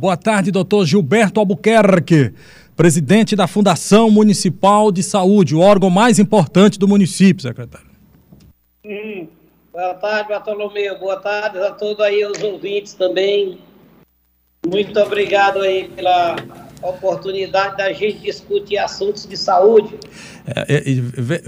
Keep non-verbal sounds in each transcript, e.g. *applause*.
Boa tarde, doutor Gilberto Albuquerque, presidente da Fundação Municipal de Saúde, o órgão mais importante do município, secretário. Hum, boa tarde, Bartolomeu. Boa tarde a todos aí, os ouvintes também. Muito obrigado aí pela oportunidade da gente discutir assuntos de saúde. É, é,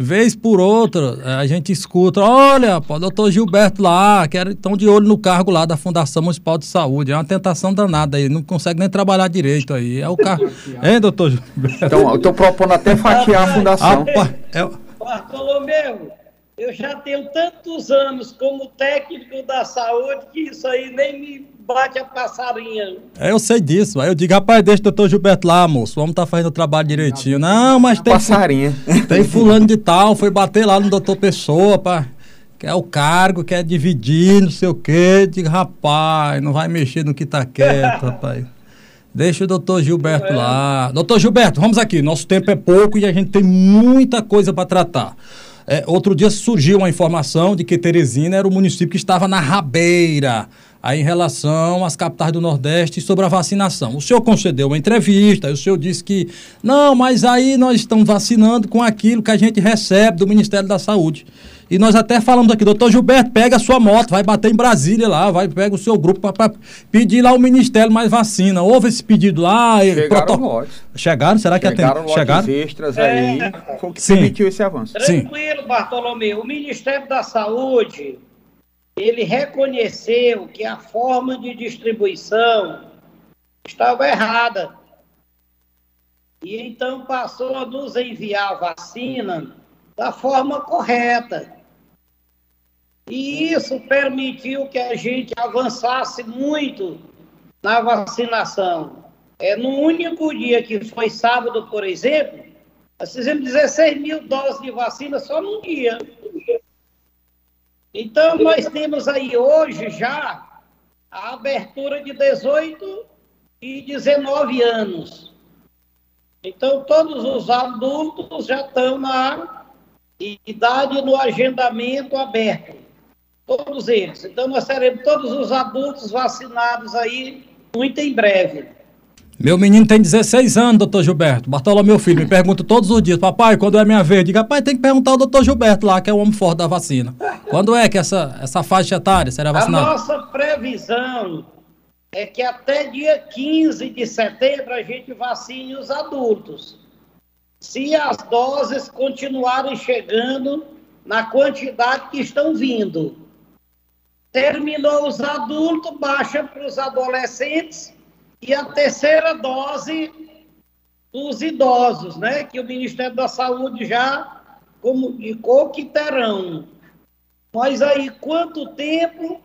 vez por outra, a gente escuta, olha, o doutor Gilberto lá, que estão de olho no cargo lá da Fundação Municipal de Saúde. É uma tentação danada aí, não consegue nem trabalhar direito aí. É o cargo. hein, doutor Gilberto? Então, eu estou propondo até fatiar a fundação. Apa, é... Bartolomeu, eu já tenho tantos anos como técnico da saúde que isso aí nem me bate a passarinha. É, eu sei disso. Aí eu digo, rapaz, deixa o doutor Gilberto lá, moço. Vamos estar tá fazendo o trabalho direitinho. Não, mas tem. Passarinha. Tem fulano de tal, foi bater lá no doutor Pessoa, pá. Quer o cargo, quer dividir, não sei o quê. Diga, rapaz, não vai mexer no que tá quieto, rapaz. Deixa o doutor Gilberto é. lá. Doutor Gilberto, vamos aqui. Nosso tempo é pouco e a gente tem muita coisa para tratar. É, outro dia surgiu uma informação de que Teresina era o município que estava na rabeira aí em relação às capitais do Nordeste sobre a vacinação. O senhor concedeu uma entrevista, o senhor disse que não, mas aí nós estamos vacinando com aquilo que a gente recebe do Ministério da Saúde. E nós até falamos aqui, doutor Gilberto, pega a sua moto, vai bater em Brasília lá, vai pega o seu grupo para pedir lá o Ministério mais vacina. Houve esse pedido lá? Chegaram proto... lotes. Chegaram? Será que Chegaram atende... Chegaram extras aí, é... foi o que Sim. permitiu esse avanço. Tranquilo, Sim. Bartolomeu. O Ministério da Saúde, ele reconheceu que a forma de distribuição estava errada. E então passou a nos enviar vacina da forma correta. E isso permitiu que a gente avançasse muito na vacinação. É, no único dia que foi sábado, por exemplo, nós fizemos 16 mil doses de vacina só num dia. Então, nós temos aí hoje já a abertura de 18 e 19 anos. Então, todos os adultos já estão na idade no agendamento aberto todos eles. Então, nós teremos todos os adultos vacinados aí muito em breve. Meu menino tem 16 anos, doutor Gilberto. Bartolomeu Filho me pergunta todos os dias, papai, quando é minha vez? Diga, pai, tem que perguntar ao doutor Gilberto lá, que é o homem forte da vacina. Quando é que essa, essa faixa etária será vacinada? A nossa previsão é que até dia 15 de setembro a gente vacine os adultos. Se as doses continuarem chegando na quantidade que estão vindo. Terminou os adultos, baixa para os adolescentes e a terceira dose dos idosos, né? Que o Ministério da Saúde já comunicou que terão. Mas aí, quanto tempo?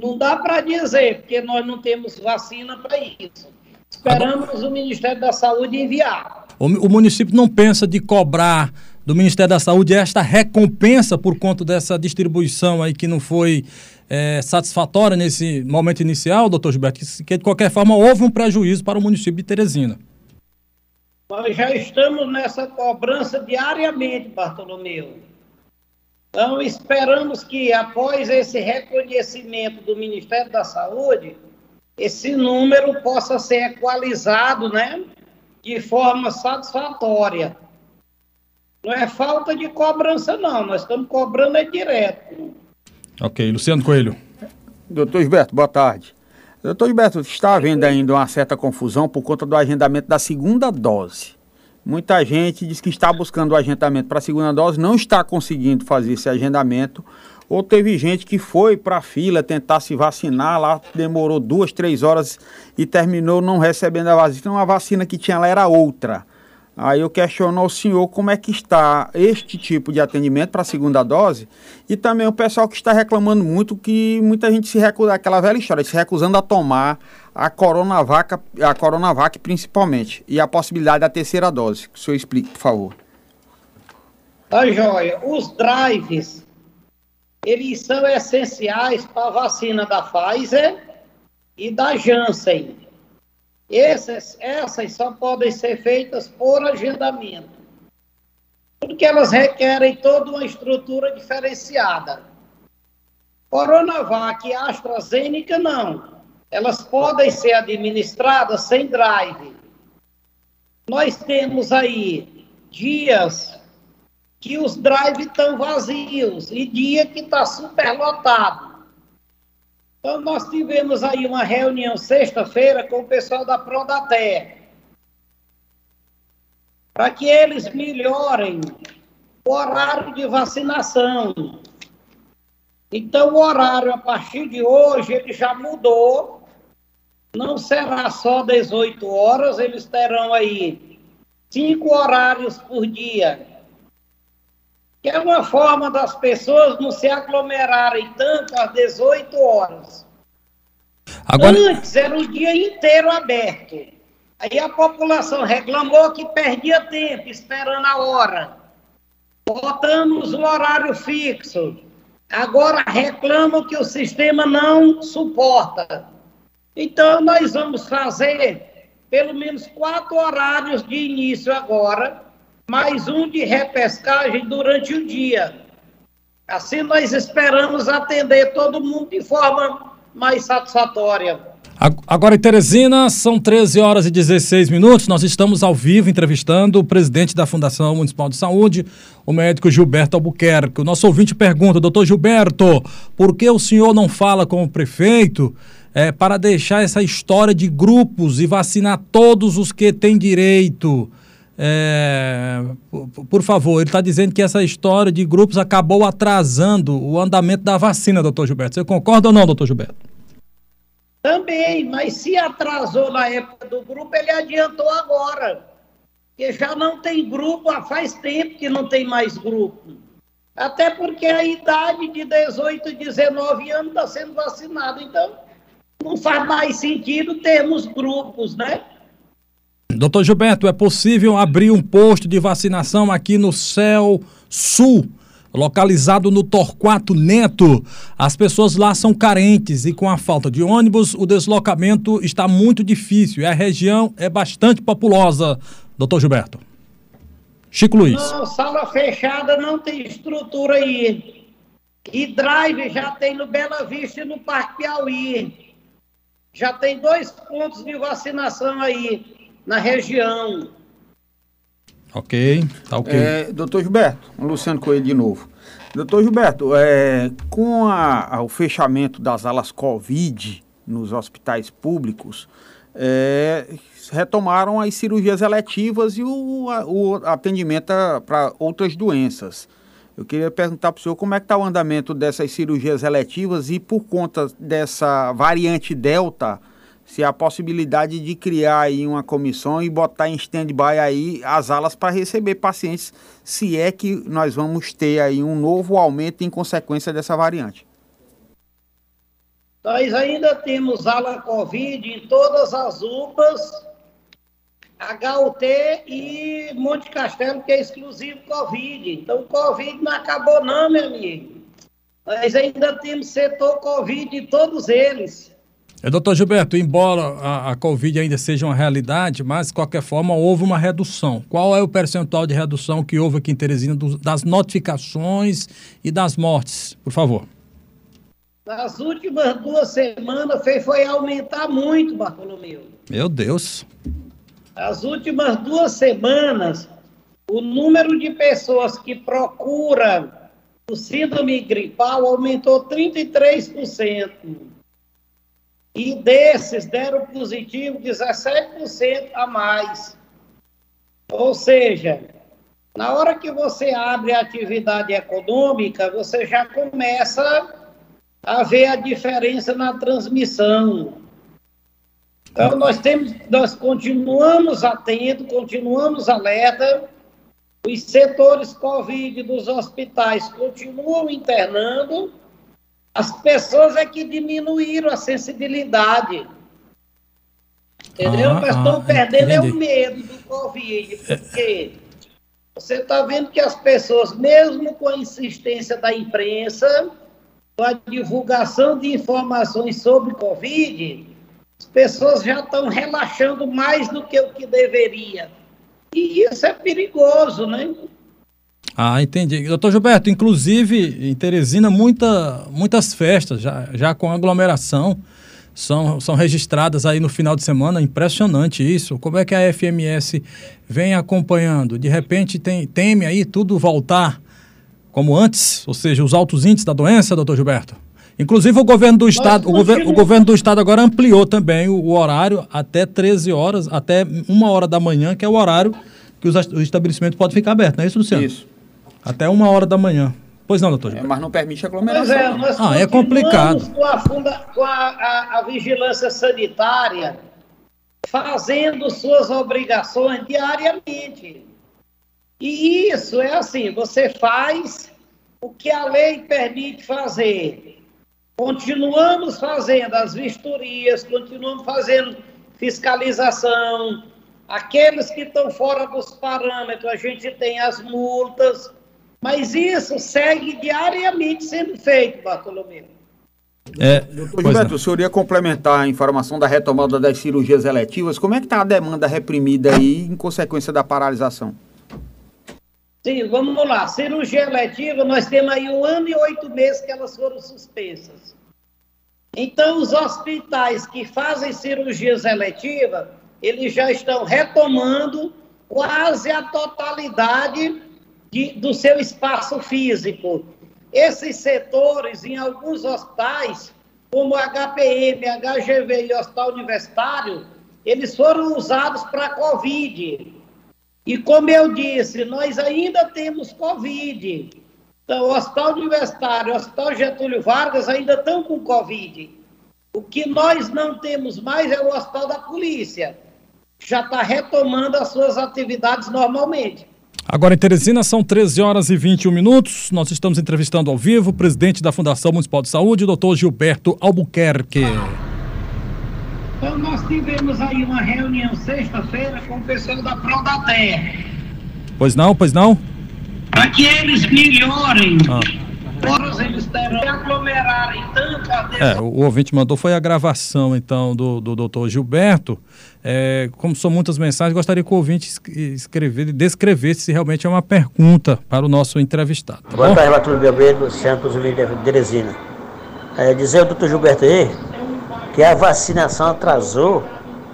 Não dá para dizer, porque nós não temos vacina para isso. Esperamos o Ministério da Saúde enviar. O município não pensa de cobrar do Ministério da Saúde esta recompensa por conta dessa distribuição aí que não foi é, satisfatória nesse momento inicial, doutor Gilberto, que, que de qualquer forma houve um prejuízo para o município de Teresina. Nós já estamos nessa cobrança diariamente, Bartolomeu. Então, esperamos que após esse reconhecimento do Ministério da Saúde, esse número possa ser equalizado, né, de forma satisfatória. Não é falta de cobrança, não, nós estamos cobrando é direto. Ok, Luciano Coelho. Doutor Gilberto, boa tarde. Doutor Gilberto, está havendo ainda uma certa confusão por conta do agendamento da segunda dose. Muita gente diz que está buscando o agendamento para a segunda dose, não está conseguindo fazer esse agendamento. Ou teve gente que foi para a fila tentar se vacinar, lá demorou duas, três horas e terminou não recebendo a vacina. Então a vacina que tinha lá era outra. Aí eu questiono ao senhor como é que está este tipo de atendimento para a segunda dose e também o pessoal que está reclamando muito que muita gente se recusa, aquela velha história, se recusando a tomar a Coronavac, a Coronavac principalmente, e a possibilidade da terceira dose. Que o senhor explique, por favor. Tá joia. Os drives, eles são essenciais para a vacina da Pfizer e da Janssen. Essas, essas só podem ser feitas por agendamento, porque elas requerem toda uma estrutura diferenciada. Coronavac e AstraZeneca, não. elas podem ser administradas sem drive. Nós temos aí dias que os drives estão vazios e dia que está superlotado. Então, nós tivemos aí uma reunião sexta-feira com o pessoal da Prodater, para que eles melhorem o horário de vacinação. Então, o horário, a partir de hoje, ele já mudou. Não será só 18 horas, eles terão aí cinco horários por dia. Que é uma forma das pessoas não se aglomerarem tanto às 18 horas. Agora... Antes era o dia inteiro aberto. Aí a população reclamou que perdia tempo esperando a hora. Botamos um horário fixo. Agora reclamam que o sistema não suporta. Então, nós vamos fazer pelo menos quatro horários de início agora, mais um de repescagem durante o dia. Assim, nós esperamos atender todo mundo de forma mais satisfatória. Agora em Teresina, são 13 horas e 16 minutos. Nós estamos ao vivo entrevistando o presidente da Fundação Municipal de Saúde, o médico Gilberto Albuquerque. O nosso ouvinte pergunta, doutor Gilberto, por que o senhor não fala com o prefeito é, para deixar essa história de grupos e vacinar todos os que têm direito? É, por, favor, ele está dizendo que essa história de grupos acabou atrasando o andamento da vacina, doutor Gilberto. Você concorda ou não, doutor Gilberto? Também, mas se atrasou na época do grupo, ele adiantou agora. Porque já não tem grupo, há faz tempo que não tem mais grupo. Até porque a idade de 18, 19 anos está sendo vacinada. Então, não faz mais sentido termos grupos, né? Doutor Gilberto, é possível abrir um posto de vacinação aqui no Céu Sul? localizado no Torquato Neto. As pessoas lá são carentes e com a falta de ônibus, o deslocamento está muito difícil e a região é bastante populosa. Doutor Gilberto. Chico Luiz. Não, sala fechada não tem estrutura aí. E drive já tem no Bela Vista e no Parque Piauí. Já tem dois pontos de vacinação aí na região. Ok, tá ok. É, doutor Gilberto, Luciano Coelho de novo. Doutor Gilberto, é, com a, a, o fechamento das alas Covid nos hospitais públicos, é, retomaram as cirurgias eletivas e o, a, o atendimento para outras doenças. Eu queria perguntar para o senhor como é que está o andamento dessas cirurgias eletivas e por conta dessa variante Delta, se há possibilidade de criar aí uma comissão e botar em stand-by aí as alas para receber pacientes, se é que nós vamos ter aí um novo aumento em consequência dessa variante. Nós ainda temos ala Covid em todas as UPAs, HUT e Monte Castelo, que é exclusivo Covid. Então, Covid não acabou não, meu amigo. Nós ainda temos setor Covid em todos eles. É, doutor Gilberto, embora a, a, Covid ainda seja uma realidade, mas de qualquer forma houve uma redução. Qual é o percentual de redução que houve aqui em Teresina do, das notificações e das mortes, por favor? Nas últimas duas semanas foi, foi aumentar muito, Bartolomeu. Meu Deus. As últimas duas semanas, o número de pessoas que procuram o síndrome gripal aumentou 33%. E desses deram positivo 17% a mais. Ou seja, na hora que você abre a atividade econômica, você já começa a ver a diferença na transmissão. Então, nós temos, nós continuamos atentos, continuamos alerta, os setores Covid dos hospitais continuam internando, as pessoas é que diminuíram a sensibilidade. Entendeu? Ah, Mas estão ah, perdendo é o medo do Covid. Porque você está vendo que as pessoas, mesmo com a insistência da imprensa, com a divulgação de informações sobre Covid, as pessoas já estão relaxando mais do que o que deveria. E isso é perigoso, né? Ah, entendi. Doutor Gilberto, inclusive em Teresina, muita, muitas festas, já, já com aglomeração. são, são registradas aí no final de semana. Impressionante isso. Como é que a FMS vem acompanhando? De repente tem, teme aí tudo voltar como antes, ou seja, os altos índices da doença, doutor Gilberto? Inclusive o governo do estado, o, gover, o governo do estado agora ampliou também o, o, horário até 13 horas, até uma hora da manhã, que é o horário que os, o estabelecimento pode ficar aberto, não é isso, Luciano? Isso. Até uma hora da manhã. Pois não, doutor. É, mas não permite aglomeração. É, nós ah, é complicado. Com, a, funda, com a, a, a vigilância sanitária, fazendo suas obrigações diariamente. E isso é assim, você faz o que a lei permite fazer. Continuamos fazendo as vistorias, continuamos fazendo fiscalização. Aqueles que estão fora dos parâmetros, a gente tem as multas. Mas isso segue diariamente sendo feito, Bartolomeu. É, Doutor Gilberto, o senhor ia complementar a informação da retomada das cirurgias eletivas. Como é que está a demanda reprimida aí em consequência da paralisação? Sim, vamos lá. Cirurgia eletiva, nós temos aí um ano e oito meses que elas foram suspensas. Então, os hospitais que fazem cirurgias eletivas, eles já estão retomando quase a totalidade de, do seu espaço físico. Esses setores, em alguns hospitais, como HPM, HGV e Hospital Universitário, eles foram usados para Covid. E como eu disse, nós ainda temos Covid. Então, o Hospital Universitário, o Hospital Getúlio Vargas ainda estão com Covid. O que nós não temos mais é o Hospital da Polícia. Já está retomando as suas atividades normalmente. Agora em Teresina são 13 horas e 21 minutos. Nós estamos entrevistando ao vivo o presidente da Fundação Municipal de Saúde, doutor Gilberto Albuquerque. Então, nós tivemos aí uma reunião sexta-feira com o pessoal da Prodater. Pois não, pois não? Para que eles melhorem. Ah. Eles devem aglomerarem tanto a É, o ouvinte mandou foi a gravação, então, do, do doutor Gilberto. É, como são muitas mensagens, gostaria que o ouvinte escrever, descrevesse se realmente é uma pergunta para o nosso entrevistado. Tá Boa tarde, Arthur Belbeiro, Luciano Cruzulino de Teresina. É, dizer ao doutor Gilberto aí que a vacinação atrasou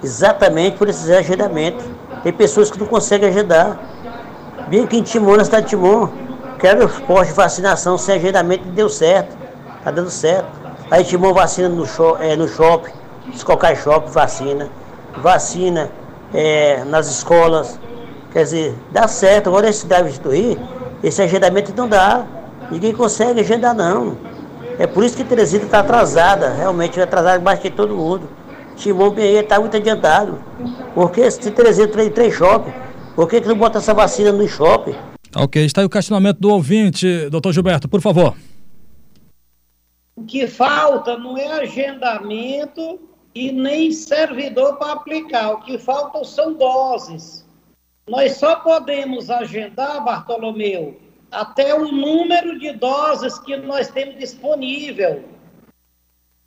exatamente por esse agendamento. Tem pessoas que não conseguem agendar. Vim aqui em Timor, na cidade de Timor, quero posto de vacinação sem agendamento e deu certo. Tá dando certo. Aí Timor vacina no, shop, é, no shopping, qualquer shopping vacina. Vacina é, nas escolas. Quer dizer, dá certo. Agora esse da Vistoria, esse agendamento não dá. Ninguém consegue agendar não. É por isso que Teresina está atrasada, realmente atrasada mais que todo mundo. Timon Pinheiro está muito adiantado. Porque se Teresina tem três shopping, por que, que não bota essa vacina no shopping? Ok, está aí o questionamento do ouvinte, doutor Gilberto, por favor. O que falta não é agendamento e nem servidor para aplicar. O que falta são doses. Nós só podemos agendar, Bartolomeu, até o número de doses que nós temos disponível.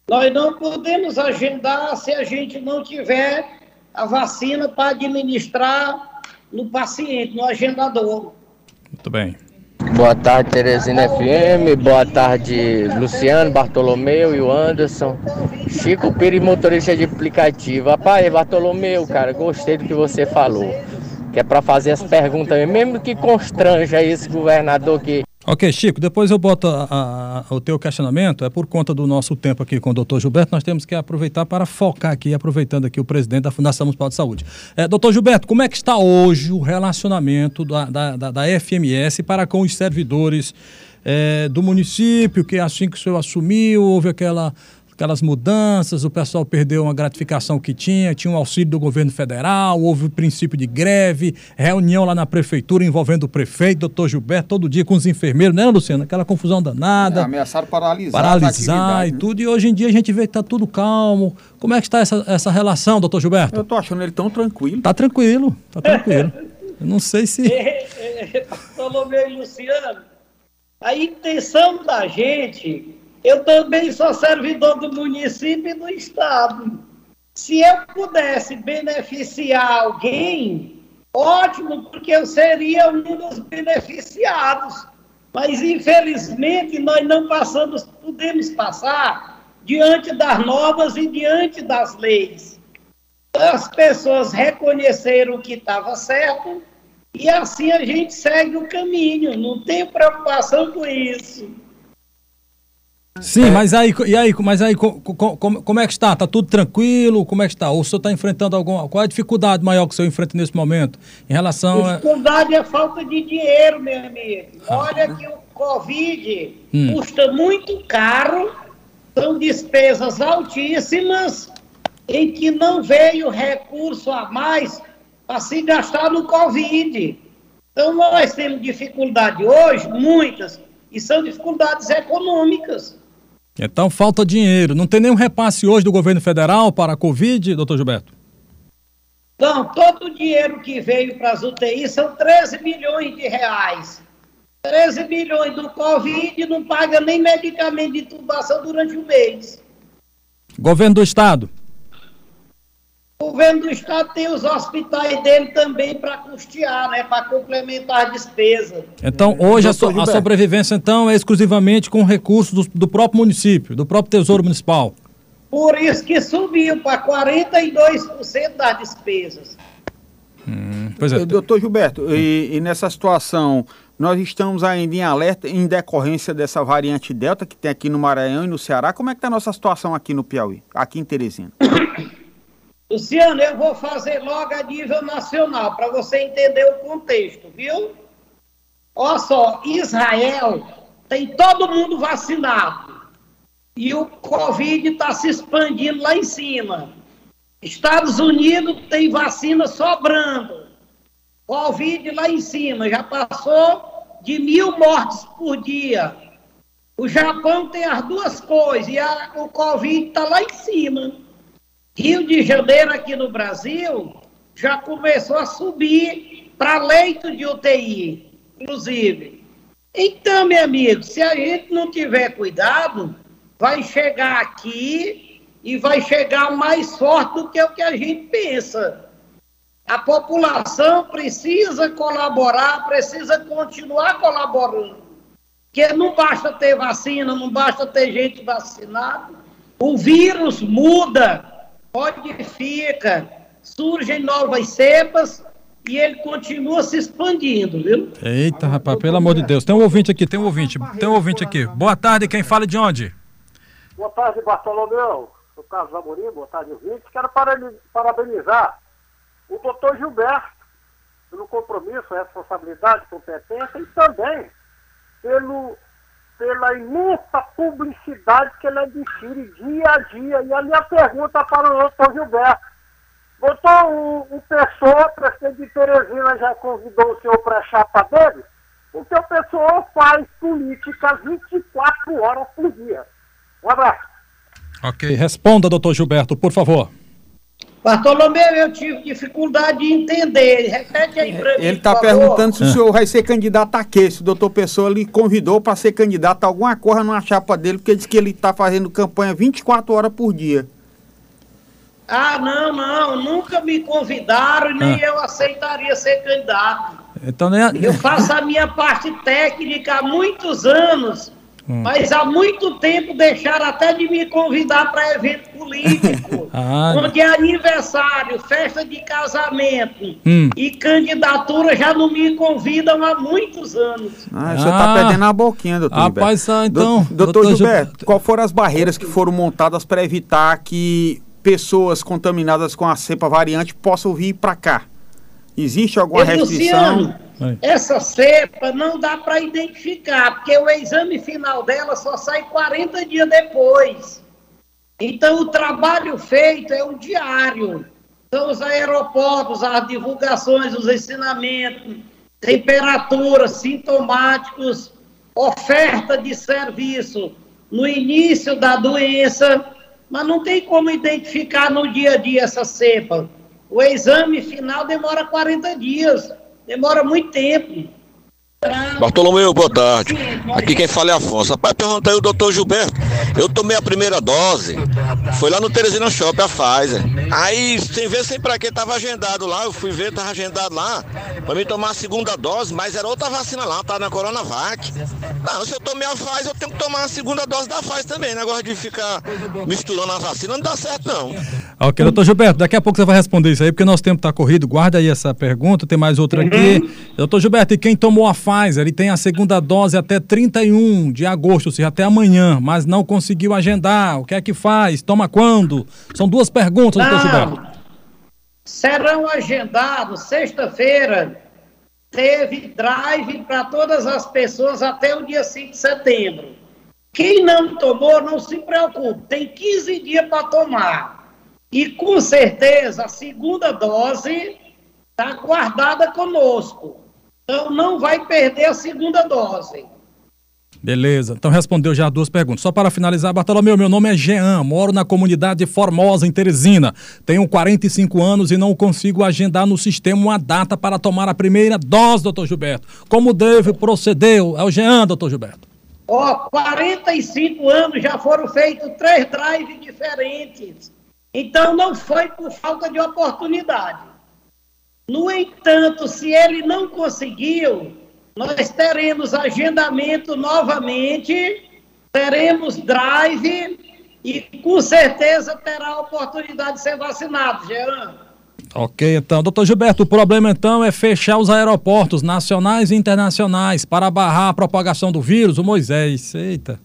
Nós não podemos agendar se a gente não tiver a vacina para administrar no paciente, no agendador. Muito bem. Boa tarde, Teresina FM. Boa tarde, Luciano, Bartolomeu e o Anderson. Chico Pires, motorista de aplicativo. Rapaz, Bartolomeu, cara, gostei do que você falou que é para fazer as perguntas, mesmo que constranja esse governador que. Ok, Chico, depois eu boto a, a, o teu questionamento, é por conta do nosso tempo aqui com o doutor Gilberto, nós temos que aproveitar para focar aqui, aproveitando aqui o presidente da Fundação Municipal de Saúde. É, doutor Gilberto, como é que está hoje o relacionamento da, da, da, da FMS para com os servidores é, do município, que assim que o senhor assumiu, houve aquela aquelas mudanças, o pessoal perdeu uma gratificação que tinha, tinha um auxílio do governo federal, houve o princípio de greve, reunião lá na prefeitura envolvendo o prefeito, doutor Gilberto, todo dia com os enfermeiros, né, Luciano? Aquela confusão danada. É, ameaçaram paralisar. Paralisar e né? tudo, e hoje em dia a gente vê que está tudo calmo. Como é que está essa, essa relação, doutor Gilberto? Eu estou achando ele tão tranquilo. Está tranquilo, está tranquilo. Eu não sei se. *laughs* Bartolomeu e Luciano, a intenção da gente eu também sou servidor do município e do Estado. Se eu pudesse beneficiar alguém, ótimo, porque eu seria um dos beneficiados. Mas, infelizmente, nós não passamos, podemos passar diante das normas e diante das leis. As pessoas reconheceram que estava certo e assim a gente segue o caminho, não tem preocupação com isso. Sim, é. mas aí, e aí, mas aí como, como é que está? Está tudo tranquilo? Como é que está? Ou o senhor está enfrentando alguma. Qual é a dificuldade maior que o senhor enfrenta nesse momento? Em relação a. Dificuldade é falta de dinheiro, meu amigo. Ah. Olha que o Covid hum. custa muito caro, são despesas altíssimas, em que não veio recurso a mais para se gastar no Covid. Então nós temos dificuldade hoje, muitas, e são dificuldades econômicas. Então falta dinheiro. Não tem nenhum repasse hoje do governo federal para a Covid, doutor Gilberto? Não, todo o dinheiro que veio para as UTIs são 13 milhões de reais. 13 milhões do Covid não paga nem medicamento de intubação durante o mês. Governo do Estado? O governo do estado tem os hospitais dele também para custear, né, para complementar a despesa. Então, hoje a, so, a, sobrevivência então é exclusivamente com recursos do, do, próprio município, do próprio Tesouro Municipal. Por isso que subiu para 42% das despesas. Hum, pois é. Doutor Gilberto, e, e nessa situação, nós estamos ainda em alerta em decorrência dessa variante Delta que tem aqui no Maranhão e no Ceará. Como é que está a nossa situação aqui no Piauí, aqui em Teresina? *coughs* Luciano, eu vou fazer logo a nível nacional, para você entender o contexto, viu? Olha só, Israel tem todo mundo vacinado. E o Covid está se expandindo lá em cima. Estados Unidos tem vacina sobrando. Covid lá em cima, já passou de mil mortes por dia. O Japão tem as duas coisas e a, o Covid está lá em cima. Rio de Janeiro, aqui no Brasil, já começou a subir para leito de UTI, inclusive. Então, meu amigo, se a gente não tiver cuidado, vai chegar aqui e vai chegar mais forte do que o que a gente pensa. A população precisa colaborar, precisa continuar colaborando. Porque não basta ter vacina, não basta ter gente vacinada. O vírus muda modifica, surgem novas cepas e ele continua se expandindo, viu? Eita, rapaz, pelo amor de Deus. Tem um ouvinte aqui, tem um ouvinte, tem um ouvinte aqui. Boa tarde, quem fala de onde? Boa tarde, Bartolomeu. Sou Carlos Amorim, boa tarde, ouvinte. Quero parabenizar o doutor Gilberto pelo compromisso, responsabilidade, competência e também pelo pela imensa publicidade que ele adquire dia a dia. E a minha pergunta para o doutor Gilberto. Doutor, o, o Pessoa, presidente de Teresina, já convidou o senhor para a chapa dele? Porque o Pessoa faz política 24 horas por dia. Um abraço. Ok, responda, doutor Gilberto, por favor. Bartolomeu, eu tive dificuldade de entender. Repete aí para mim. Ele está perguntando se o senhor vai ser candidato a quê? Se o doutor Pessoa lhe convidou para ser candidato a alguma coisa numa chapa dele, porque diz que ele está fazendo campanha 24 horas por dia. Ah, não, não. Nunca me convidaram e nem ah. eu aceitaria ser candidato. Então, nem a... Eu faço a minha parte técnica há muitos anos Hum. Mas há muito tempo deixaram até de me convidar para evento político, *laughs* ah, onde é aniversário, festa de casamento hum. e candidatura já não me convidam há muitos anos. Ah, você está ah, perdendo a boquinha, doutor Rapaz, Gilberto. então. doutor, doutor Gilberto, Gilberto, qual foram as barreiras que foram montadas para evitar que pessoas contaminadas com a cepa variante possam vir para cá? Existe alguma restrição? Luciano, essa cepa não dá para identificar, porque o exame final dela só sai 40 dias depois. Então, o trabalho feito é o diário. São os aeroportos, as divulgações, os ensinamentos, temperatura, sintomáticos, oferta de serviço no início da doença, mas não tem como identificar no dia a dia essa cepa. O exame final demora 40 dias. Demora muito tempo. Bartolomeu, boa tarde. Aqui quem fala é Afonso. Rapaz, perguntei ao doutor Gilberto. Eu tomei a primeira dose. Foi lá no Teresina Shopping, a Pfizer. Aí, sem ver, sem pra que, tava agendado lá. Eu fui ver, tava agendado lá. Pra mim tomar a segunda dose, mas era outra vacina lá, tá na Coronavac. Não, se eu tomei a Pfizer, eu tenho que tomar a segunda dose da Pfizer também. Negócio de ficar misturando a vacina não dá certo, não. Ok, doutor Gilberto, daqui a pouco você vai responder isso aí, porque nosso tempo está corrido. Guarda aí essa pergunta, tem mais outra aqui. Uhum. Doutor Gilberto, e quem tomou a Pfizer, ele tem a segunda dose até 31 de agosto, ou seja, até amanhã, mas não conseguiu agendar. O que é que faz? Toma quando? São duas perguntas, doutor Gilberto. Serão agendados sexta-feira. Teve drive para todas as pessoas até o dia 5 de setembro. Quem não tomou, não se preocupe, tem 15 dias para tomar. E com certeza a segunda dose está guardada conosco. Então não vai perder a segunda dose. Beleza, então respondeu já duas perguntas. Só para finalizar, Bartolomeu, meu nome é Jean, moro na comunidade Formosa, em Teresina. Tenho 45 anos e não consigo agendar no sistema uma data para tomar a primeira dose, doutor Gilberto. Como deve proceder? É o Jean, doutor Gilberto. Ó, oh, 45 anos já foram feitos três drives diferentes. Então não foi por falta de oportunidade. No entanto, se ele não conseguiu, nós teremos agendamento novamente, teremos drive e com certeza terá a oportunidade de ser vacinado, Jean. Ok, então, doutor Gilberto, o problema então é fechar os aeroportos nacionais e internacionais para barrar a propagação do vírus, o Moisés. Eita.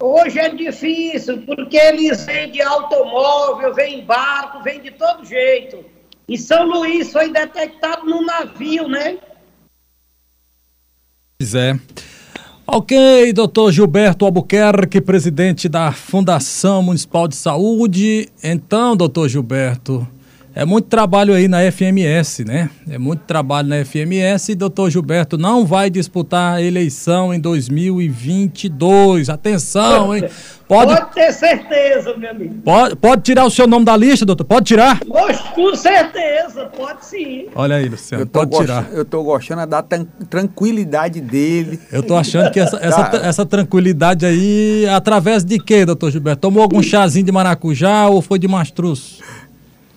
Hoje é difícil, porque eles vêm de automóvel, vêm barco, vêm de todo jeito. E São Luís foi detectado no navio, né? Pois é. Ok, doutor Gilberto Albuquerque, presidente da Fundação Municipal de Saúde. Então, doutor Gilberto, é muito trabalho aí na FMS, né? É muito trabalho na FMS e doutor Gilberto não vai disputar a eleição em 2022. Atenção, hein? *laughs* Pode, pode ter certeza, meu amigo. Pode, pode tirar o seu nome da lista, doutor? Pode tirar? Poxa, com certeza, pode sim. Olha aí, Luciano, pode tirar. Eu tô gostando da tranquilidade dele. Eu tô achando que essa, *laughs* essa, tá. essa tranquilidade aí, através de quê, doutor Gilberto? Tomou algum chazinho de maracujá ou foi de mastruz?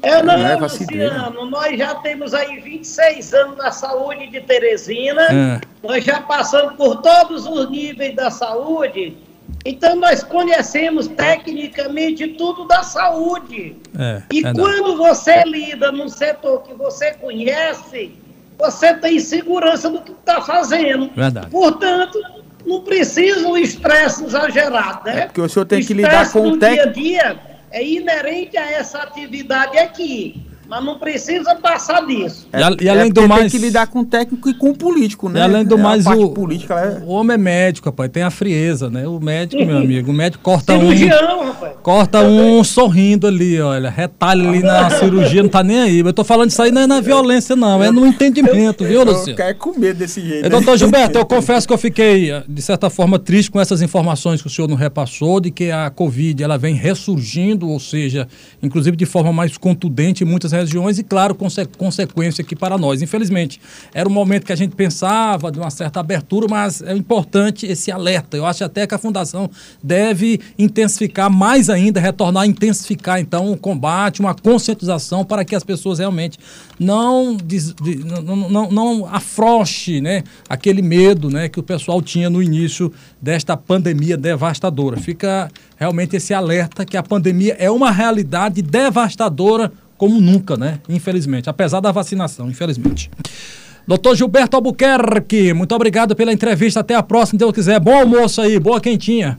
É, não, não Luciano, nós já temos aí 26 anos da saúde de Teresina, é. nós já passamos por todos os níveis da saúde, então nós conhecemos tecnicamente tudo da saúde. É, e é quando você lida num setor que você conhece, você tem segurança do que está fazendo. Verdade. Portanto, não precisa um estresse exagerado, né? É porque o senhor tem que lidar com o técnico. dia a dia é inerente a essa atividade aqui mas não precisa passar disso. É, e, além é do mais. Tem que lidar com o técnico e com o político, né? E além do é, mais, o, política, é... o homem é médico, rapaz, tem a frieza, né? O médico, meu amigo, o médico corta cirurgião, um. Rapaz. Corta um sorrindo ali, olha, retalha ali na *laughs* cirurgia, não tá nem aí. Eu tô falando isso aí não é na violência, não, é no entendimento, viu, Luciano? Eu quero comer desse jeito. É, doutor *laughs* Gilberto, eu confesso que eu fiquei, de certa forma, triste com essas informações que o senhor não repassou, de que a Covid ela vem ressurgindo, ou seja, inclusive de forma mais contundente em muitas regiões, e claro, conse consequência aqui para nós. Infelizmente, era um momento que a gente pensava de uma certa abertura, mas é importante esse alerta. Eu acho até que a Fundação deve intensificar mais ainda, retornar a intensificar, então, o combate, uma conscientização para que as pessoas realmente não, des, não, não, não afroche né, aquele medo né, que o pessoal tinha no início desta pandemia devastadora. Fica realmente esse alerta que a pandemia é uma realidade devastadora como nunca, né? Infelizmente, apesar da vacinação, infelizmente. Doutor Gilberto Albuquerque, muito obrigado pela entrevista. Até a próxima, se Deus quiser. Bom almoço aí, boa quentinha.